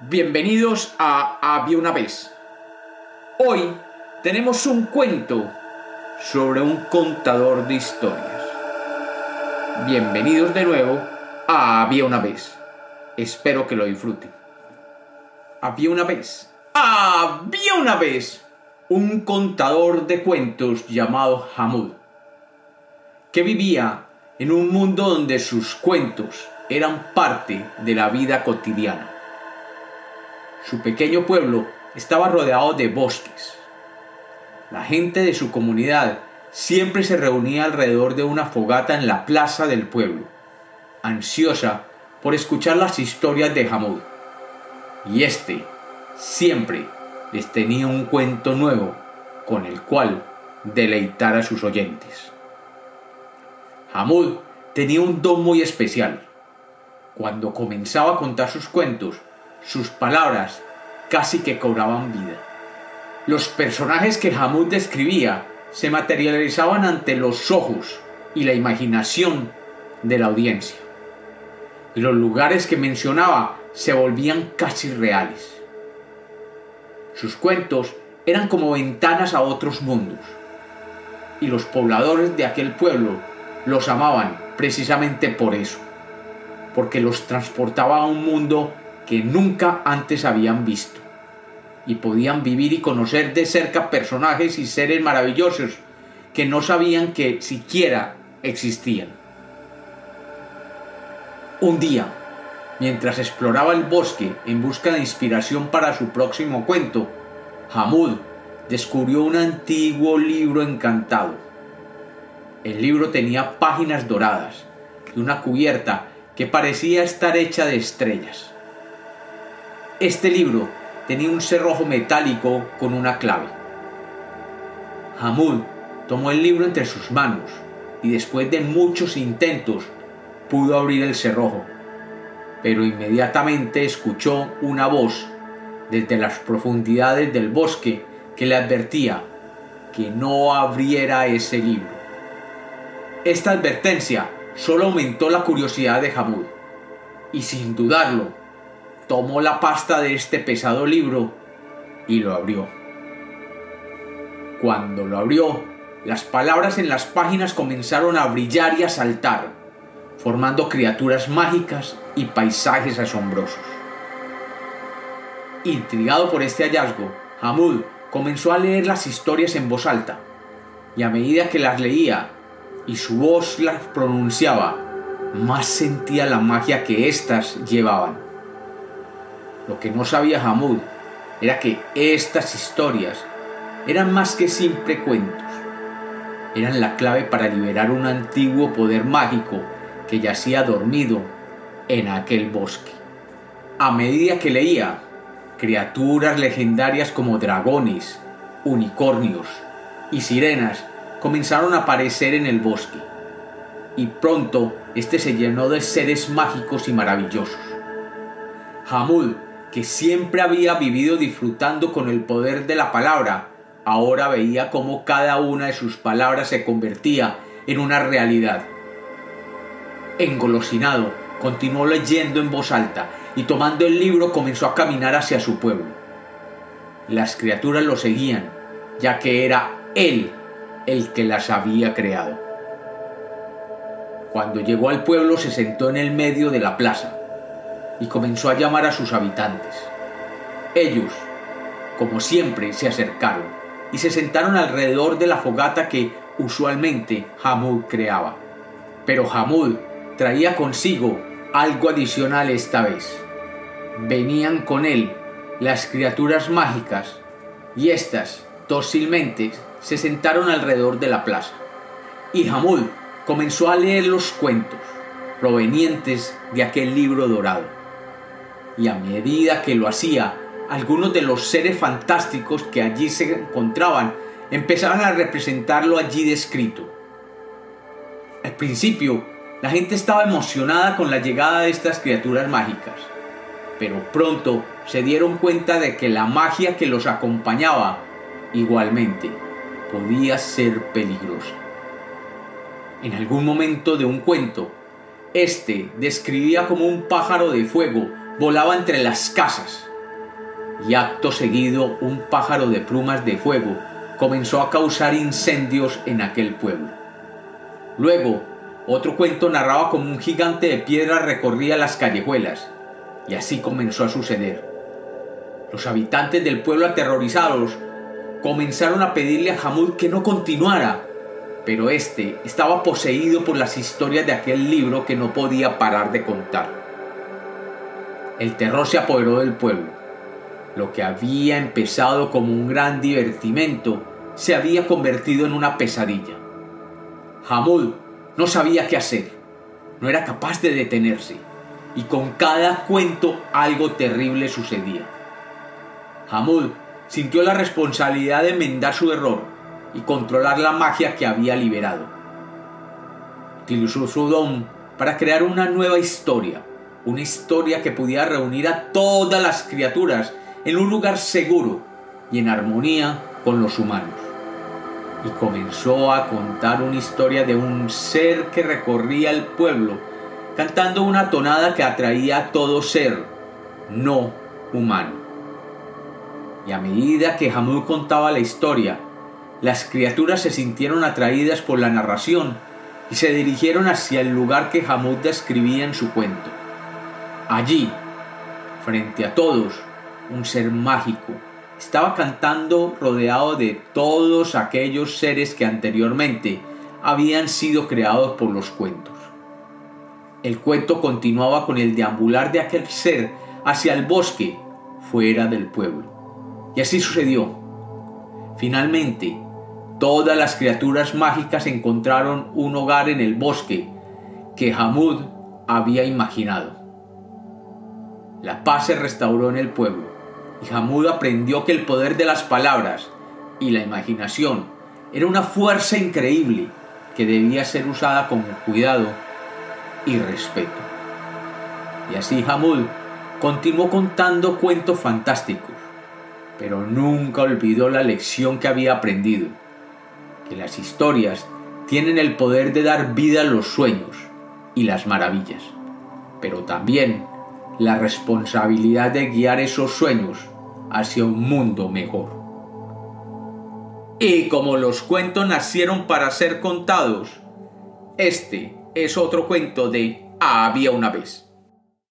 Bienvenidos a Había una vez. Hoy tenemos un cuento sobre un contador de historias. Bienvenidos de nuevo a Había una vez. Espero que lo disfruten. Había una vez. Había una vez un contador de cuentos llamado Hamud, que vivía en un mundo donde sus cuentos eran parte de la vida cotidiana. Su pequeño pueblo estaba rodeado de bosques. La gente de su comunidad siempre se reunía alrededor de una fogata en la plaza del pueblo, ansiosa por escuchar las historias de Hamud. Y éste siempre les tenía un cuento nuevo con el cual deleitar a sus oyentes. Hamud tenía un don muy especial. Cuando comenzaba a contar sus cuentos, sus palabras casi que cobraban vida. Los personajes que Hamud describía se materializaban ante los ojos y la imaginación de la audiencia. Y los lugares que mencionaba se volvían casi reales. Sus cuentos eran como ventanas a otros mundos. Y los pobladores de aquel pueblo los amaban precisamente por eso, porque los transportaba a un mundo que nunca antes habían visto, y podían vivir y conocer de cerca personajes y seres maravillosos que no sabían que siquiera existían. Un día, mientras exploraba el bosque en busca de inspiración para su próximo cuento, Hamud descubrió un antiguo libro encantado. El libro tenía páginas doradas y una cubierta que parecía estar hecha de estrellas. Este libro tenía un cerrojo metálico con una clave. Hamud tomó el libro entre sus manos y después de muchos intentos pudo abrir el cerrojo, pero inmediatamente escuchó una voz desde las profundidades del bosque que le advertía que no abriera ese libro. Esta advertencia solo aumentó la curiosidad de Hamud, y sin dudarlo, tomó la pasta de este pesado libro y lo abrió. Cuando lo abrió, las palabras en las páginas comenzaron a brillar y a saltar, formando criaturas mágicas y paisajes asombrosos. Intrigado por este hallazgo, Hamud comenzó a leer las historias en voz alta, y a medida que las leía y su voz las pronunciaba, más sentía la magia que éstas llevaban. Lo que no sabía Hamud era que estas historias eran más que simple cuentos, eran la clave para liberar un antiguo poder mágico que yacía dormido en aquel bosque. A medida que leía, criaturas legendarias como dragones, unicornios y sirenas comenzaron a aparecer en el bosque, y pronto este se llenó de seres mágicos y maravillosos. Hamud, que siempre había vivido disfrutando con el poder de la palabra, ahora veía cómo cada una de sus palabras se convertía en una realidad. Engolosinado, continuó leyendo en voz alta y tomando el libro comenzó a caminar hacia su pueblo. Las criaturas lo seguían, ya que era él el que las había creado. Cuando llegó al pueblo se sentó en el medio de la plaza y comenzó a llamar a sus habitantes. Ellos, como siempre, se acercaron y se sentaron alrededor de la fogata que usualmente Hamud creaba. Pero Hamud traía consigo algo adicional esta vez venían con él las criaturas mágicas y éstas dócilmente se sentaron alrededor de la plaza. Y Hamud comenzó a leer los cuentos provenientes de aquel libro dorado. Y a medida que lo hacía, algunos de los seres fantásticos que allí se encontraban empezaban a representarlo allí descrito. Al principio, la gente estaba emocionada con la llegada de estas criaturas mágicas pero pronto se dieron cuenta de que la magia que los acompañaba igualmente podía ser peligrosa. En algún momento de un cuento, este describía como un pájaro de fuego volaba entre las casas y acto seguido un pájaro de plumas de fuego comenzó a causar incendios en aquel pueblo. Luego, otro cuento narraba como un gigante de piedra recorría las callejuelas, y así comenzó a suceder. Los habitantes del pueblo aterrorizados comenzaron a pedirle a Hamud que no continuara, pero éste estaba poseído por las historias de aquel libro que no podía parar de contar. El terror se apoderó del pueblo lo que había empezado como un gran divertimento se había convertido en una pesadilla. Hamud no sabía qué hacer, no era capaz de detenerse, y con cada cuento algo terrible sucedía. Hamud sintió la responsabilidad de enmendar su error y controlar la magia que había liberado. Utilizó su don para crear una nueva historia, una historia que pudiera reunir a todas las criaturas en un lugar seguro y en armonía con los humanos. Y comenzó a contar una historia de un ser que recorría el pueblo, cantando una tonada que atraía a todo ser no humano. Y a medida que Hamud contaba la historia, las criaturas se sintieron atraídas por la narración y se dirigieron hacia el lugar que Hamud describía en su cuento. Allí, frente a todos, un ser mágico. Estaba cantando rodeado de todos aquellos seres que anteriormente habían sido creados por los cuentos. El cuento continuaba con el deambular de aquel ser hacia el bosque, fuera del pueblo. Y así sucedió. Finalmente, todas las criaturas mágicas encontraron un hogar en el bosque que Hamud había imaginado. La paz se restauró en el pueblo y Hamud aprendió que el poder de las palabras y la imaginación era una fuerza increíble que debía ser usada con cuidado y respeto. Y así Hamud continuó contando cuentos fantásticos, pero nunca olvidó la lección que había aprendido, que las historias tienen el poder de dar vida a los sueños y las maravillas, pero también la responsabilidad de guiar esos sueños hacia un mundo mejor. Y como los cuentos nacieron para ser contados, este es otro cuento de Había una vez.